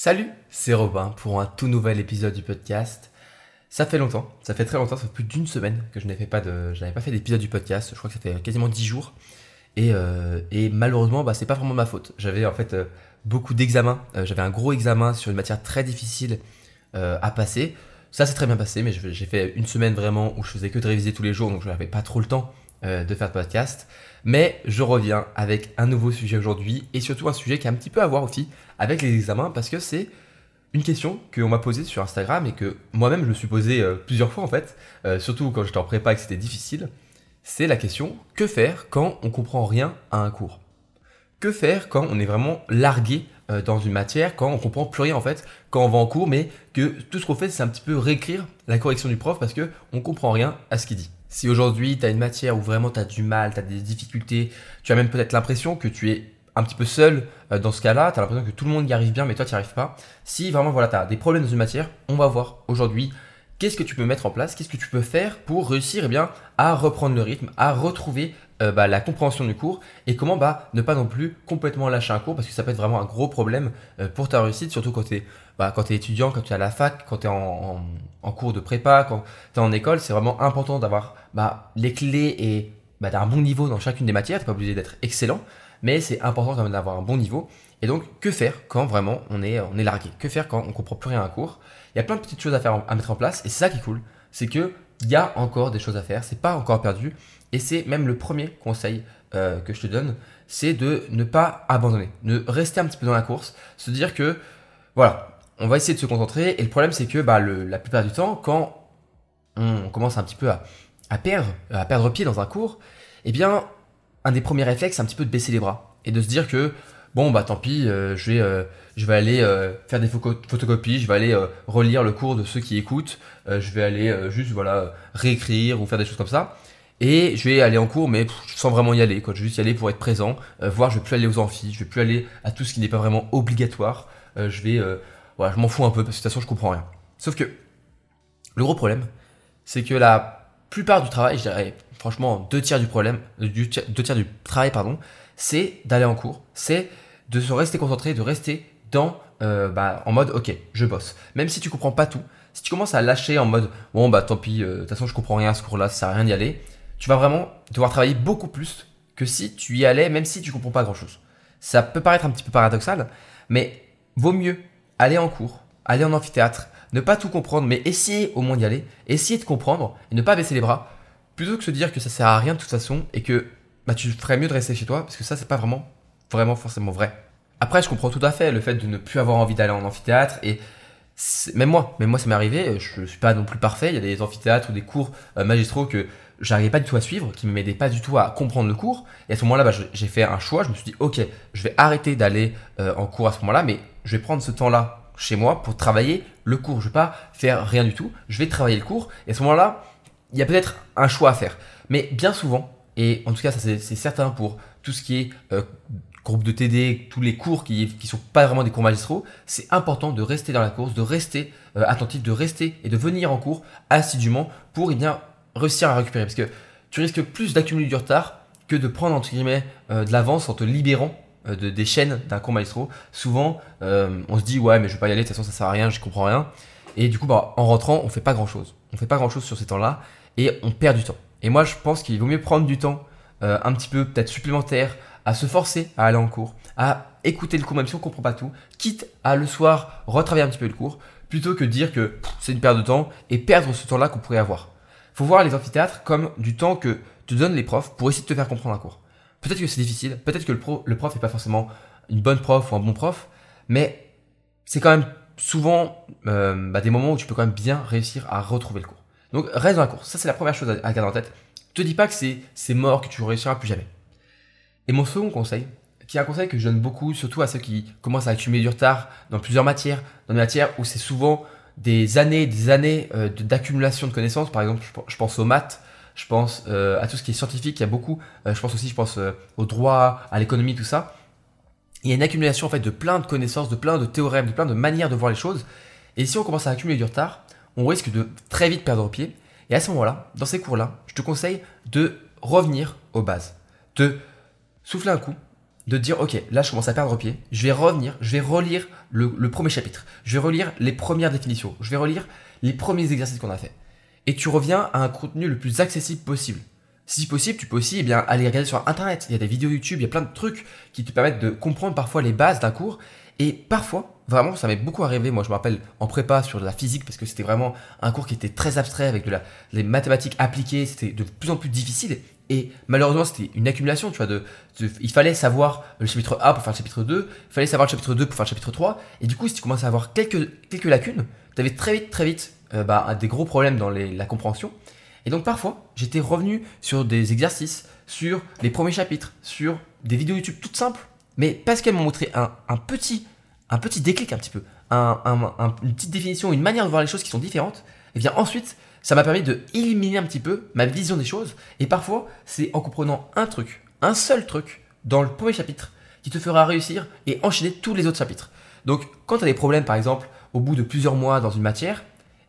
Salut, c'est Robin pour un tout nouvel épisode du podcast. Ça fait longtemps, ça fait très longtemps, ça fait plus d'une semaine que je n'avais pas pas fait d'épisode du podcast. Je crois que ça fait quasiment dix jours. Et, euh, et malheureusement, bah, c'est pas vraiment ma faute. J'avais en fait euh, beaucoup d'examens. Euh, j'avais un gros examen sur une matière très difficile à passer. Ça s'est très bien passé, mais j'ai fait une semaine vraiment où je faisais que de réviser tous les jours, donc je n'avais pas trop le temps de faire de podcast. Mais je reviens avec un nouveau sujet aujourd'hui et surtout un sujet qui a un petit peu à voir aussi avec les examens parce que c'est une question qu'on m'a posée sur Instagram et que moi-même je me suis posée euh, plusieurs fois en fait, euh, surtout quand j'étais en prépa et que c'était difficile. C'est la question que faire quand on comprend rien à un cours? Que faire quand on est vraiment largué euh, dans une matière, quand on comprend plus rien en fait, quand on va en cours, mais que tout ce qu'on fait c'est un petit peu réécrire la correction du prof parce que on comprend rien à ce qu'il dit? Si aujourd'hui tu as une matière où vraiment tu as du mal, tu as des difficultés, tu as même peut-être l'impression que tu es un petit peu seul euh, dans ce cas-là, tu as l'impression que tout le monde y arrive bien mais toi tu n'y arrives pas. Si vraiment voilà, tu as des problèmes dans une matière, on va voir aujourd'hui qu'est-ce que tu peux mettre en place, qu'est-ce que tu peux faire pour réussir eh bien, à reprendre le rythme, à retrouver euh, bah, la compréhension du cours et comment bah, ne pas non plus complètement lâcher un cours parce que ça peut être vraiment un gros problème euh, pour ta réussite, surtout quand tu es, bah, es, étudiant, quand tu es à la fac, quand tu es en, cours de prépa, quand tu es en école. C'est vraiment important d'avoir bah, les clés et bah, d'un bon niveau dans chacune des matières. Tu pas obligé d'être excellent, mais c'est important quand même d'avoir un bon niveau. Et donc, que faire quand vraiment on est, on est largué? Que faire quand on comprend plus rien à un cours? Il y a plein de petites choses à faire, à mettre en place, et c'est ça qui est cool. C'est que il y a encore des choses à faire, c'est pas encore perdu. Et c'est même le premier conseil euh, que je te donne, c'est de ne pas abandonner, de rester un petit peu dans la course, se dire que voilà, on va essayer de se concentrer. Et le problème, c'est que bah, la plupart du temps, quand on commence un petit peu à, perdre, pied dans un cours, eh bien, un des premiers réflexes, c'est un petit peu de baisser les bras et de se dire que bon bah tant pis, euh, je vais euh, je vais aller faire des photocopies, je vais aller relire le cours de ceux qui écoutent, je vais aller juste voilà réécrire ou faire des choses comme ça. Et je vais aller en cours, mais sans vraiment y aller. Quoi. Je vais juste y aller pour être présent, euh, voir, je vais plus aller aux amphis, je vais plus aller à tout ce qui n'est pas vraiment obligatoire. Euh, je vais, euh, voilà, je m'en fous un peu parce que de toute façon je comprends rien. Sauf que le gros problème, c'est que la plupart du travail, je dirais franchement deux tiers du problème, du, deux tiers du travail pardon, c'est d'aller en cours, c'est de se rester concentré, de rester dans bah, en mode ok, je bosse. Même si tu comprends pas tout, si tu commences à lâcher en mode bon bah tant pis, de toute façon je comprends rien à ce cours-là, ça sert à rien d'y aller tu vas vraiment devoir travailler beaucoup plus que si tu y allais, même si tu comprends pas grand chose. Ça peut paraître un petit peu paradoxal, mais vaut mieux aller en cours, aller en amphithéâtre, ne pas tout comprendre, mais essayer au moins d'y aller, essayer de comprendre et ne pas baisser les bras, plutôt que se dire que ça sert à rien de toute façon et que bah, tu ferais mieux de rester chez toi parce que ça c'est pas vraiment, vraiment forcément vrai. Après, je comprends tout à fait le fait de ne plus avoir envie d'aller en amphithéâtre et même moi, même moi ça m'est arrivé, je, ne suis pas non plus parfait, il y a des amphithéâtres ou des cours euh, magistraux que j'arrivais pas du tout à suivre, qui ne m'aidaient pas du tout à comprendre le cours. Et à ce moment-là, bah, j'ai fait un choix. Je me suis dit, ok, je vais arrêter d'aller euh, en cours à ce moment-là, mais je vais prendre ce temps-là chez moi pour travailler le cours. Je vais pas faire rien du tout. Je vais travailler le cours. Et à ce moment-là, il y a peut-être un choix à faire. Mais bien souvent, et en tout cas, ça c'est certain pour tout ce qui est euh, groupe de TD, tous les cours qui qui sont pas vraiment des cours magistraux, c'est important de rester dans la course, de rester euh, attentif, de rester et de venir en cours assidûment pour eh bien réussir à récupérer. Parce que tu risques plus d'accumuler du retard que de prendre entre guillemets euh, de l'avance en te libérant euh, de, des chaînes d'un cours maestro. Souvent, on se dit ouais mais je vais pas y aller, de toute façon ça sert à rien, je comprends rien. Et du coup, bah, en rentrant, on fait pas grand chose. On fait pas grand chose sur ces temps-là et on perd du temps. Et moi, je pense qu'il vaut mieux prendre du temps un petit peu peut-être supplémentaire à se forcer à aller en cours, à écouter le cours même si on comprend pas tout, quitte à le soir retravailler un petit peu le cours, plutôt que dire que c'est une perte de temps et perdre ce temps-là qu'on pourrait avoir faut voir les amphithéâtres comme du temps que te donnent les profs pour essayer de te faire comprendre un cours. Peut-être que c'est difficile, peut-être que le, prof n'est pas forcément une bonne prof ou un bon prof, mais c'est quand même souvent euh, bah, des moments où tu peux quand même bien réussir à retrouver le cours. Donc reste dans la course, ça c'est la première chose à, garder en tête. Te dis pas que c'est mort, que tu réussiras plus jamais. Et mon second conseil, qui est un conseil que je donne beaucoup, surtout à ceux qui commencent à accumuler du retard dans plusieurs matières, dans des matières où c'est souvent des années, des années euh, d'accumulation de connaissances. Par exemple, je, pense aux maths, je pense euh, à tout ce qui est scientifique. Il y a beaucoup. Euh, je pense aussi, je pense au droit, à l'économie, tout ça. Il y a une accumulation en fait de plein de connaissances, de plein de théorèmes, de plein de manières de voir les choses. Et si on commence à accumuler du retard, on risque de très vite perdre pied. Et à ce moment-là, dans ces cours-là, je te conseille de revenir aux bases, de souffler un coup, de dire ok là je commence à perdre pied, je vais revenir, je vais relire le, premier chapitre, je vais relire les premières définitions, je vais relire les premiers exercices qu'on a fait. Et tu reviens à un contenu le plus accessible possible. Si possible, tu peux aussi eh bien, aller regarder sur Internet. Il y a des vidéos YouTube, il y a plein de trucs qui te permettent de comprendre parfois les bases d'un cours. Et parfois, vraiment, ça m'est beaucoup arrivé. Moi, je me rappelle en prépa sur la physique, parce que c'était vraiment un cours qui était très abstrait, avec de la, les mathématiques appliquées. C'était de plus en plus difficile. Et malheureusement, c'était une accumulation, tu vois. De, il fallait savoir le chapitre A pour faire le chapitre 2, il fallait savoir le chapitre 2 pour faire le chapitre 3. Et du coup, si tu commences à avoir quelques, quelques lacunes, tu avais très vite, très vite euh, bah, des gros problèmes dans la compréhension. Et donc parfois, j'étais revenu sur des exercices, sur les premiers chapitres, sur des vidéos YouTube toutes simples, mais parce qu'elles m'ont montré un, un, petit, un petit déclic un petit peu, un, une petite définition, une manière de voir les choses qui sont différentes, et bien ensuite, ça m'a permis de éliminer un petit peu ma vision des choses. Et parfois, c'est en comprenant un truc, un seul truc, dans le premier chapitre, qui te fera réussir et enchaîner tous les autres chapitres. Donc, quand tu as des problèmes, par exemple, au bout de plusieurs mois dans une matière,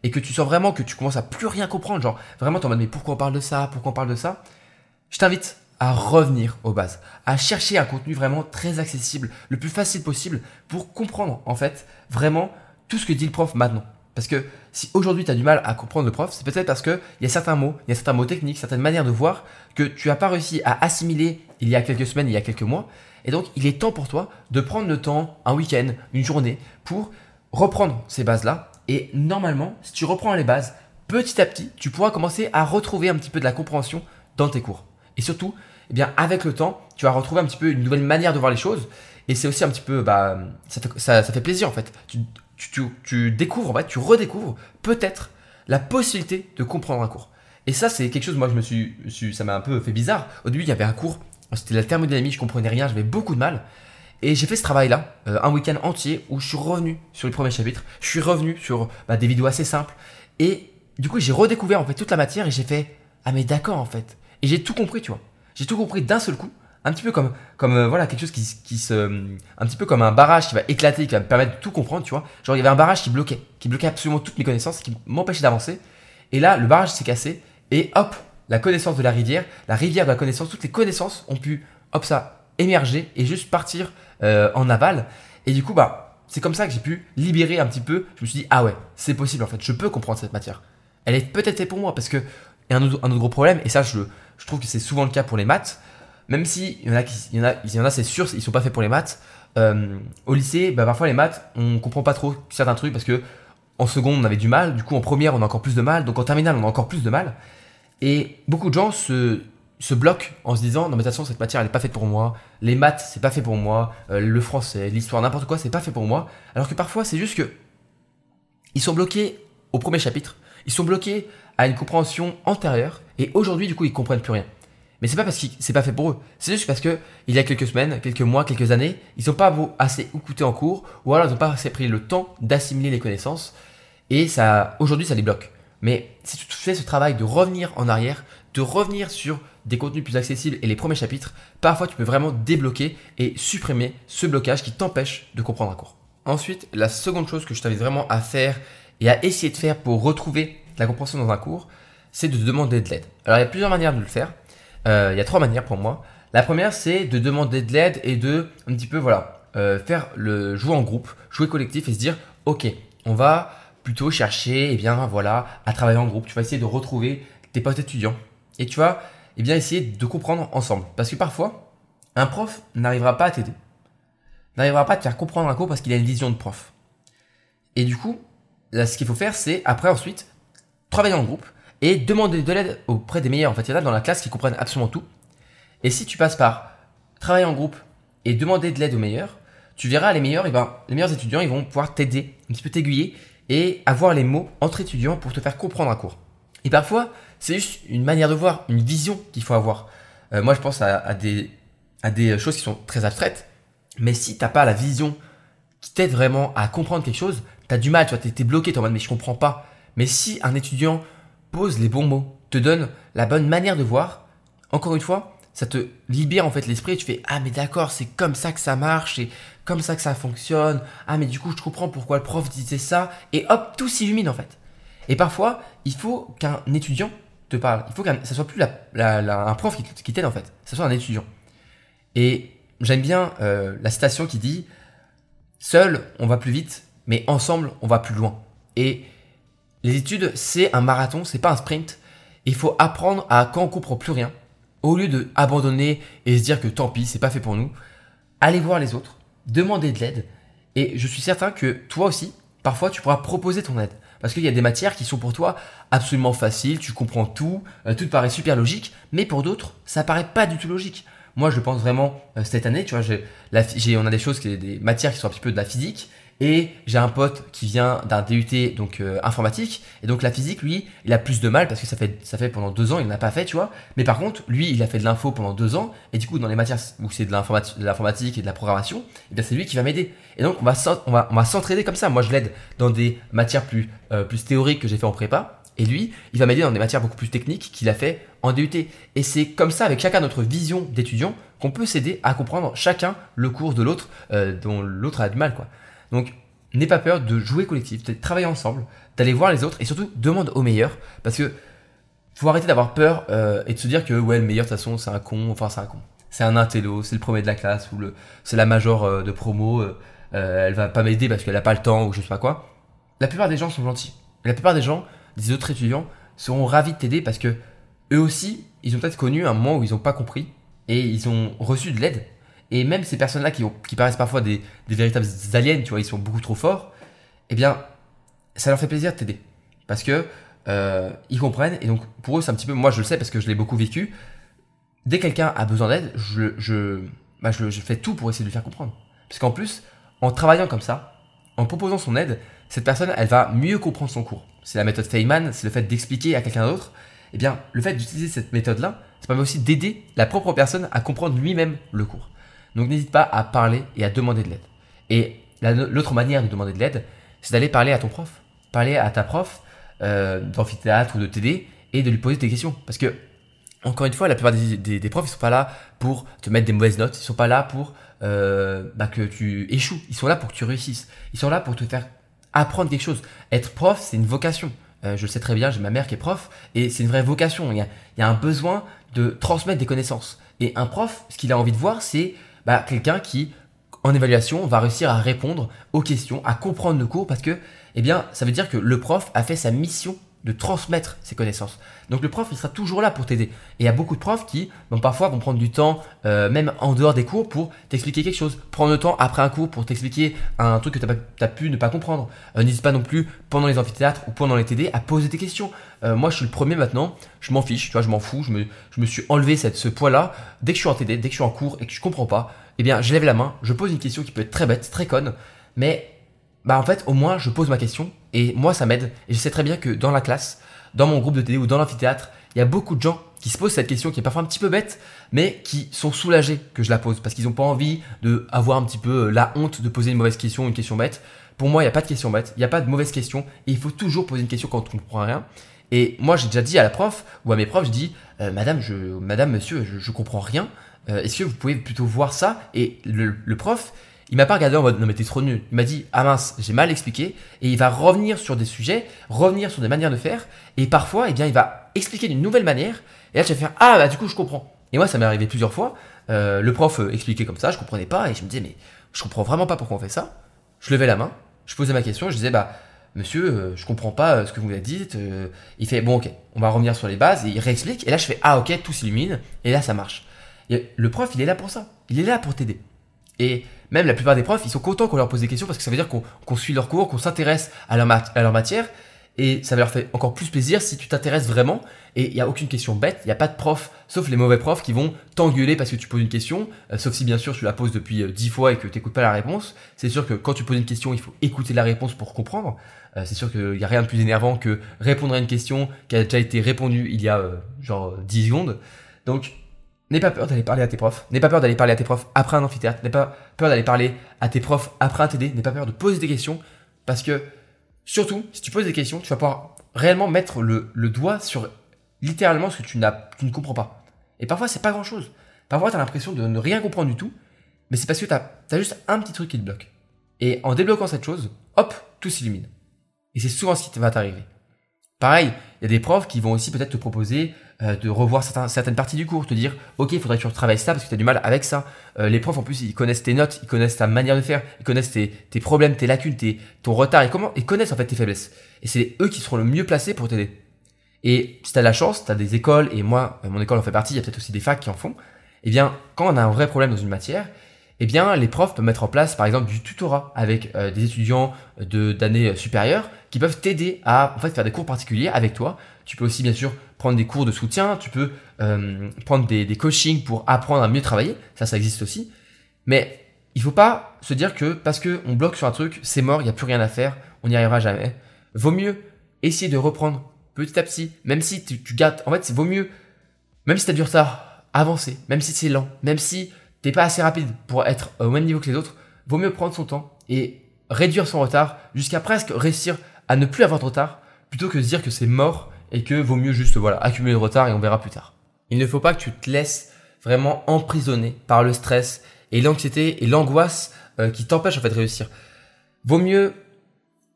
et que tu sens vraiment que tu commences à plus rien comprendre, genre vraiment tu en mode mais pourquoi on parle de ça, pourquoi on parle de ça, je t'invite à revenir aux bases, à chercher un contenu vraiment très accessible, le plus facile possible pour comprendre en fait vraiment tout ce que dit le prof maintenant. Parce que si aujourd'hui tu as du mal à comprendre le prof, c'est peut-être parce qu'il y a certains mots, il y a certains mots techniques, certaines manières de voir que tu n'as pas réussi à assimiler il y a quelques semaines, il y a quelques mois. Et donc il est temps pour toi de prendre le temps, un week-end, une journée, pour reprendre ces bases-là et normalement, si tu reprends les bases, petit à petit, tu pourras commencer à retrouver un petit peu de la compréhension dans tes cours. Et surtout, eh bien, avec le temps, tu vas retrouver un petit peu une nouvelle manière de voir les choses. Et c'est aussi un petit peu, bah, ça fait, ça, fait plaisir en fait. Tu, découvres, en fait, tu redécouvres peut-être la possibilité de comprendre un cours. Et ça, c'est quelque chose, moi, je me suis, ça m'a un peu fait bizarre. Au début, il y avait un cours, c'était la thermodynamique, je comprenais rien, j'avais beaucoup de mal. Et j'ai fait ce travail-là, euh, un week-end entier, où je suis revenu sur les premiers chapitres, je suis revenu sur bah, des vidéos assez simples, et du coup j'ai redécouvert en fait toute la matière et j'ai fait ah mais d'accord en fait, et j'ai tout compris tu vois, j'ai tout compris d'un seul coup, un petit peu comme comme euh, voilà quelque chose qui, qui se, un petit peu comme un barrage qui va éclater, qui va me permettre de tout comprendre tu vois, genre il y avait un barrage qui bloquait, qui bloquait absolument toutes mes connaissances, qui m'empêchait d'avancer, et là le barrage s'est cassé et hop la connaissance de la rivière, la rivière de la connaissance, toutes les connaissances ont pu hop ça émerger et juste partir euh, en aval. Et du coup, bah, c'est comme ça que j'ai pu libérer un petit peu. Je me suis dit, ah ouais, c'est possible en fait, je peux comprendre cette matière. Elle est peut-être faite pour moi parce que, a un autre, un autre gros problème, et ça, je, je trouve que c'est souvent le cas pour les maths, même si il y en a, il y en c'est sûr, ils sont pas faits pour les maths. Euh, au lycée, bah, parfois les maths, on comprend pas trop certains trucs parce que en seconde on avait du mal, du coup en première on a encore plus de mal, donc en terminale on a encore plus de mal. Et beaucoup de gens se, se bloquent en se disant non mais de toute façon cette matière elle est pas faite pour moi, les maths c'est pas fait pour moi, euh, le français, l'histoire, n'importe quoi c'est pas fait pour moi. Alors que parfois c'est juste que ils sont bloqués au premier chapitre, ils sont bloqués à une compréhension antérieure et aujourd'hui du coup ils comprennent plus rien. Mais c'est pas parce que c'est pas fait pour eux, c'est juste parce que il y a quelques semaines, quelques mois, quelques années, ils sont pas assez écoutés en cours ou alors ils n'ont pas assez pris le temps d'assimiler les connaissances et ça aujourd'hui ça les bloque. Mais si tu fais ce travail de revenir en arrière, de revenir sur des contenus plus accessibles et les premiers chapitres, parfois tu peux vraiment débloquer et supprimer ce blocage qui t'empêche de comprendre un cours. Ensuite, la seconde chose que je t'invite vraiment à faire et à essayer de faire pour retrouver la compréhension dans un cours, c'est de demander de l'aide. Alors il y a plusieurs manières de le faire. Euh, il y a trois manières pour moi. La première, c'est de demander de l'aide et de un petit peu voilà euh, faire le jouer en groupe, jouer collectif et se dire ok, on va plutôt chercher et eh bien voilà à travailler en groupe. Tu vas essayer de retrouver tes potes étudiants et tu vas eh bien essayer de comprendre ensemble. Parce que parfois, un prof n'arrivera pas à t'aider. N'arrivera pas à te faire comprendre un cours parce qu'il a une vision de prof. Et du coup, là, ce qu'il faut faire, c'est après ensuite travailler en groupe et demander de l'aide auprès des meilleurs. En fait, il y en a dans la classe qui comprennent absolument tout. Et si tu passes par travailler en groupe et demander de l'aide aux meilleurs, tu verras les meilleurs, et eh ben, les meilleurs étudiants, ils vont pouvoir t'aider, un petit peu t'aiguiller et avoir les mots entre étudiants pour te faire comprendre un cours. Et parfois, c'est juste une manière de voir, une vision qu'il faut avoir. Euh, moi, je pense à, des, à des choses qui sont très abstraites, mais si t'as pas la vision qui t'aide vraiment à comprendre quelque chose, tu as du mal, tu vois, t'es bloqué, t'es en mode mais je comprends pas. Mais si un étudiant pose les bons mots, te donne la bonne manière de voir, encore une fois, ça te libère en fait l'esprit et tu fais ah mais d'accord c'est comme ça que ça marche et comme ça que ça fonctionne ah mais du coup je comprends pourquoi le prof disait ça et hop tout s'illumine en fait et parfois il faut qu'un étudiant te parle. Il faut que ça soit plus un prof qui, t'aide en fait, ça soit un étudiant. Et j'aime bien euh, la citation qui dit Seul, on va plus vite, mais ensemble, on va plus loin. Et les études, c'est un marathon, c'est pas un sprint. Il faut apprendre à, quand on comprend plus rien, au lieu de abandonner et se dire que tant pis, c'est pas fait pour nous, aller voir les autres, demander de l'aide. Et je suis certain que toi aussi, parfois, tu pourras proposer ton aide. Parce qu'il y a des matières qui sont pour toi absolument faciles, tu comprends tout, euh, tout te paraît super logique, mais pour d'autres, ça paraît pas du tout logique. Moi, je pense vraiment euh, cette année, tu vois, on a des choses, qui, des matières qui sont un petit peu de la physique, et j'ai un pote qui vient d'un DUT donc euh, informatique. Et donc la physique lui il a plus de mal parce que ça fait ça fait pendant deux ans il n'a pas fait tu vois. Mais par contre lui il a fait de l'info pendant deux ans. Et du coup dans les matières où c'est de l'informatique et de la programmation eh bien c'est lui qui va m'aider. Et donc on va on va on va s'entraider comme ça. Moi je l'aide dans des matières plus euh, plus théoriques que j'ai fait en prépa. Et lui il va m'aider dans des matières beaucoup plus techniques qu'il a fait en DUT et c'est comme ça avec chacun notre vision d'étudiant qu'on peut s'aider à comprendre chacun le cours de l'autre euh, dont l'autre a du mal quoi donc, n'aie pas peur de jouer collectif, de travailler ensemble, d'aller voir les autres et surtout demande au meilleur parce que faut arrêter d'avoir peur euh, et de se dire que ouais le meilleur de toute façon c'est un con, enfin c'est un con, c'est un intello, c'est le premier de la classe ou le c'est la major euh, de promo, euh, elle va pas m'aider parce qu'elle a pas le temps ou je sais pas quoi. La plupart des gens sont gentils. la plupart des gens, des autres étudiants, seront ravis de t'aider parce que eux aussi, ils ont peut-être connu un moment où ils n'ont pas compris et ils ont reçu de l'aide et même ces personnes-là qui, qui paraissent parfois des, des, véritables aliens, tu vois, ils sont beaucoup trop forts, eh bien, ça leur fait plaisir de t'aider. Parce que euh, ils comprennent, et donc pour eux, c'est un petit peu, moi je le sais parce que je l'ai beaucoup vécu, dès que quelqu'un a besoin d'aide, je, je, bah, je, fais tout pour essayer de lui faire comprendre. Parce qu'en plus, en travaillant comme ça, en proposant son aide, cette personne, elle va mieux comprendre son cours. C'est la méthode Feynman, c'est le fait d'expliquer à quelqu'un d'autre. Eh bien, le fait d'utiliser cette méthode-là, ça permet aussi d'aider la propre personne à comprendre lui-même le cours. Donc n'hésite pas à parler et à demander de l'aide. Et l'autre manière de demander de l'aide, c'est d'aller parler à ton prof, parler à ta prof euh, d'amphithéâtre ou de TD et de lui poser des questions. Parce que, encore une fois, la plupart des, profs, ils sont pas là pour te mettre des mauvaises notes, ils sont pas là pour euh, bah, que tu échoues, ils sont là pour que tu réussisses, ils sont là pour te faire apprendre quelque chose. Être prof, c'est une vocation. Euh, je le sais très bien, j'ai ma mère qui est prof, et c'est une vraie vocation. A, il y a un besoin de transmettre des connaissances. Et un prof, ce qu'il a envie de voir, c'est bah, quelqu'un qui, en évaluation, va réussir à répondre aux questions, à comprendre le cours, parce que, eh bien, ça veut dire que le prof a fait sa mission de transmettre ses connaissances. Donc le prof, il sera toujours là pour t'aider. Et il y a beaucoup de profs qui, bon, parfois, vont prendre du temps, euh, même en dehors des cours, pour t'expliquer quelque chose. Prendre le temps après un cours pour t'expliquer un truc que tu as, pu ne pas comprendre. Euh, n'hésite pas non plus, pendant les amphithéâtres ou pendant les TD, à poser des questions. Euh, moi, je suis le premier maintenant, je m'en fiche, tu vois, je m'en fous, je me, je me suis enlevé cette, ce poids-là. Dès que je suis en TD, dès que je suis en cours et que je comprends pas, eh bien, je lève la main, je pose une question qui peut être très bête, très conne, mais bah en fait, au moins, je pose ma question et moi, ça m'aide. Et je sais très bien que dans la classe, dans mon groupe de TD ou dans l'amphithéâtre, il y a beaucoup de gens qui se posent cette question qui est parfois un petit peu bête, mais qui sont soulagés que je la pose parce qu'ils n'ont pas envie de avoir un petit peu euh, la honte de poser une mauvaise question, une question bête. Pour moi, il n'y a pas de question bête, il n'y a pas de mauvaise question et il faut toujours poser une question quand on ne comprend rien. Et moi, j'ai déjà dit à la prof ou à mes profs, je dis, euh, Madame, Madame, Monsieur, je, je comprends rien. Euh, est-ce que vous pouvez plutôt voir ça? Et le prof, il m'a pas regardé en mode non mais t'es trop nul. Il m'a dit ah mince j'ai mal expliqué et il va revenir sur des sujets, revenir sur des manières de faire et parfois eh bien il va expliquer d'une nouvelle manière et là tu vas faire ah bah du coup je comprends. Et moi ça m'est arrivé plusieurs fois. Euh, le prof euh, expliquait comme ça, je comprenais pas et je me disais mais je comprends vraiment pas pourquoi on fait ça. Je levais la main, je posais ma question, je disais bah monsieur euh, je comprends pas ce que vous m'avez dit. il fait bon ok on va revenir sur les bases et il réexplique et là je fais ah ok tout s'illumine et là ça marche. Et le prof il est là pour ça, il est là pour t'aider. Et même la plupart des profs, ils sont contents qu'on leur pose des questions parce que ça veut dire qu'on suit leur cours, qu'on s'intéresse à leur, à leur matière. Et ça va leur faire encore plus plaisir si tu t'intéresses vraiment. Et il n'y a aucune question bête, il n'y a pas de prof, sauf les mauvais profs qui vont t'engueuler parce que tu poses une question. Euh, sauf si bien sûr tu la poses depuis euh, dix fois et que tu n'écoutes pas la réponse. C'est sûr que quand tu poses une question, il faut écouter la réponse pour comprendre. Euh, c'est sûr qu'il n'y a rien de plus énervant que répondre à une question qui a déjà été répondue il y a genre 10 secondes. Donc N'aie pas peur d'aller parler à tes profs. N'aie pas peur d'aller parler à tes profs après un amphithéâtre. N'aie pas peur d'aller parler à tes profs après un TD. N'aie pas peur de poser des questions. Parce que, surtout, si tu poses des questions, tu vas pouvoir réellement mettre le, doigt sur littéralement ce que tu, tu ne comprends pas. Et parfois, c'est pas grand chose. Parfois, tu as l'impression de ne rien comprendre du tout. Mais c'est parce que tu as, juste un petit truc qui te bloque. Et en débloquant cette chose, hop, tout s'illumine. Et c'est souvent ce qui va t'arriver. Pareil, il y a des profs qui vont aussi peut-être te proposer euh, de revoir certaines parties du cours, te dire ok, il faudrait que tu retravailles ça parce que tu as du mal avec ça. Euh, les profs en plus, ils connaissent tes notes, ils connaissent ta manière de faire, ils connaissent tes, problèmes, tes lacunes, tes, ton retard, et comment, ils connaissent en fait tes faiblesses. Et c'est eux qui seront le mieux placés pour t'aider. Et si tu as la chance, tu as des écoles, et moi, mon école en fait partie, il y a peut-être aussi des facs qui en font, eh bien, quand on a un vrai problème dans une matière, eh bien, les profs peuvent mettre en place, par exemple, du tutorat avec euh, des étudiants d'années supérieures qui peuvent t'aider à en fait, faire des cours particuliers avec toi. Tu peux aussi, bien sûr, prendre des cours de soutien, tu peux euh, prendre des, des coachings pour apprendre à mieux travailler. Ça, ça existe aussi. Mais il faut pas se dire que parce qu'on bloque sur un truc, c'est mort, il n'y a plus rien à faire, on n'y arrivera jamais. Vaut mieux essayer de reprendre petit à petit, même si tu, tu gâtes. En fait, c'est vaut mieux, même si tu as du retard, avancer, même si c'est lent, même si t'es pas assez rapide pour être au même niveau que les autres, vaut mieux prendre son temps et réduire son retard jusqu'à presque réussir à ne plus avoir de retard plutôt que de se dire que c'est mort et que vaut mieux juste voilà accumuler le retard et on verra plus tard. Il ne faut pas que tu te laisses vraiment emprisonner par le stress et l'anxiété et l'angoisse euh, qui t'empêchent en de réussir. Vaut mieux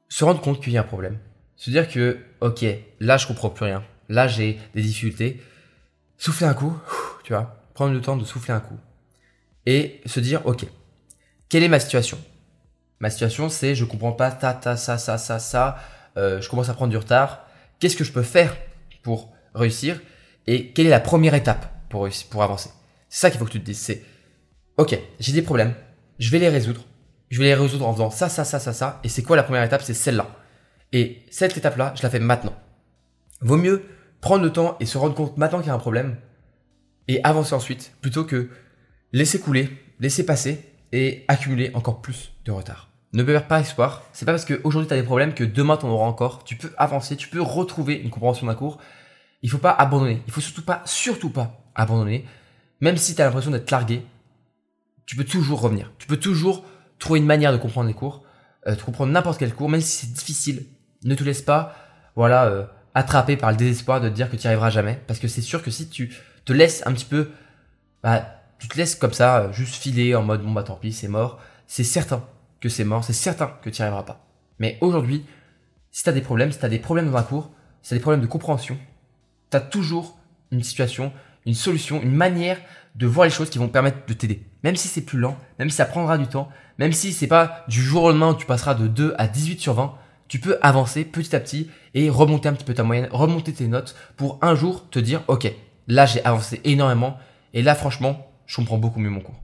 se rendre compte qu'il y a un problème. Se dire que ok là je comprends plus rien, là j'ai des difficultés. Souffler un coup, tu vois, prendre le temps de souffler un coup et se dire ok quelle est ma situation? Ma situation c'est je comprends pas ta ta ça ça ça ça, euh, je commence à prendre du retard qu'est-ce que je peux faire pour réussir? Et quelle est la première étape pour, réussir, pour avancer? C'est ça qu'il faut que tu te dises. C'est, ok, j'ai des problèmes, je vais les résoudre. Je vais les résoudre en faisant ça, ça, ça, ça, ça. Et c'est quoi la première étape? C'est celle-là. Et cette étape-là, je la fais maintenant. Vaut mieux prendre le temps et se rendre compte maintenant qu'il y a un problème et avancer ensuite plutôt que laisser couler, laisser passer et accumuler encore plus de retard. Ne perds pas espoir. C'est pas parce qu'aujourd'hui tu as des problèmes que demain tu en auras encore. Tu peux avancer, tu peux retrouver une compréhension d'un cours. Il faut pas abandonner. Il faut surtout pas, surtout pas abandonner. Même si tu as l'impression d'être largué, tu peux toujours revenir. Tu peux toujours trouver une manière de comprendre les cours, euh, de comprendre n'importe quel cours, même si c'est difficile. Ne te laisse pas, voilà, euh, attraper par le désespoir de te dire que tu n'y arriveras jamais. Parce que c'est sûr que si tu te laisses un petit peu, bah, tu te laisses comme ça, euh, juste filer en mode bon bah tant pis, c'est mort. C'est certain que c'est mort, c'est certain que tu n'y arriveras pas. Mais aujourd'hui, si tu as des problèmes, si tu as des problèmes dans un cours, si tu as des problèmes de compréhension, tu as toujours une situation, une solution, une manière de voir les choses qui vont permettre de t'aider. Même si c'est plus lent, même si ça prendra du temps, même si c'est pas du jour au lendemain où tu passeras de 2 à 18 sur 20, tu peux avancer petit à petit et remonter un petit peu ta moyenne, remonter tes notes pour un jour te dire ok, là j'ai avancé énormément et là franchement, je comprends beaucoup mieux mon cours.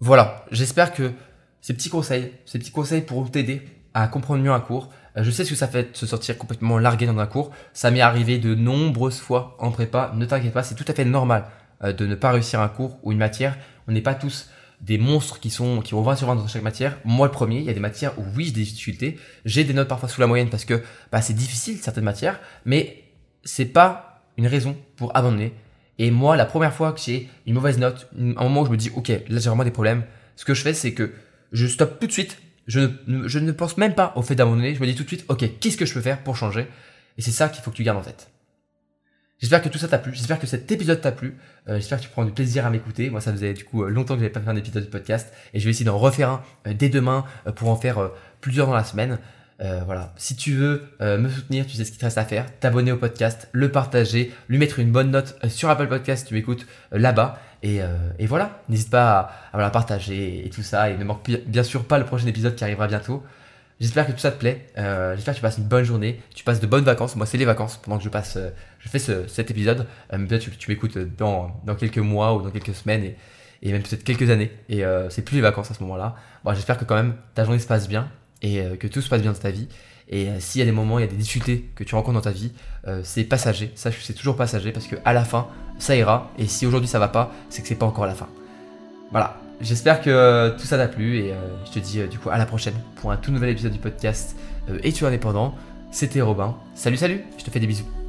Voilà, j'espère que ces petits conseils, ces petits conseils pour t'aider à comprendre mieux un cours. Euh, je sais ce que ça fait de se sortir complètement largué dans un cours. Ça m'est arrivé de nombreuses fois en prépa. Ne t'inquiète pas, c'est tout à fait normal euh, de ne pas réussir un cours ou une matière. On n'est pas tous des monstres qui sont qui vont 20 sur 20 dans chaque matière. Moi le premier, il y a des matières où oui j'ai des difficultés. J'ai des notes parfois sous la moyenne parce que bah, c'est difficile certaines matières, mais c'est pas une raison pour abandonner. Et moi la première fois que j'ai une mauvaise note, un moment où je me dis ok là j'ai vraiment des problèmes, ce que je fais c'est que je stoppe tout de suite. Je ne, je ne pense même pas au fait d'abandonner. Je me dis tout de suite, ok, qu'est-ce que je peux faire pour changer? Et c'est ça qu'il faut que tu gardes en tête. J'espère que tout ça t'a plu. J'espère que cet épisode t'a plu. Euh, j'espère que tu prends du plaisir à m'écouter. Moi, ça faisait du coup euh, longtemps que j'avais pas fait un épisode de podcast et je vais essayer d'en refaire un euh, dès demain pour en faire plusieurs dans la semaine. Voilà. Si tu veux me soutenir, tu sais ce qu'il te reste à faire. T'abonner au podcast, le partager, lui mettre une bonne note sur Apple Podcast. Tu m'écoutes là-bas. Euh, et, voilà, n'hésite pas à, la partager et tout ça. Et ne manque bien sûr pas le prochain épisode qui arrivera bientôt. J'espère que tout ça te plaît. Euh, j'espère que tu passes une bonne journée. Tu passes de bonnes vacances. Moi, c'est les vacances pendant que je passe, euh, je fais cet épisode. peut-être tu, tu m'écoutes dans, dans, quelques mois ou dans quelques semaines et, et même peut-être quelques années. Et c'est plus les vacances à ce moment-là. Bon, j'espère que quand même ta journée se passe bien et que tout se passe bien dans ta vie. Et s'il y a des moments, il y a des difficultés que tu rencontres dans ta vie, c'est passager. Sache que c'est toujours passager parce que à la fin, ça ira. Et si aujourd'hui ça va pas, c'est que c'est pas encore la fin. Voilà. J'espère que euh, tout ça t'a plu et euh, je te dis euh, du coup à la prochaine pour un tout nouvel épisode du podcast Et tu indépendant. C'était Robin. Salut salut, je te fais des bisous.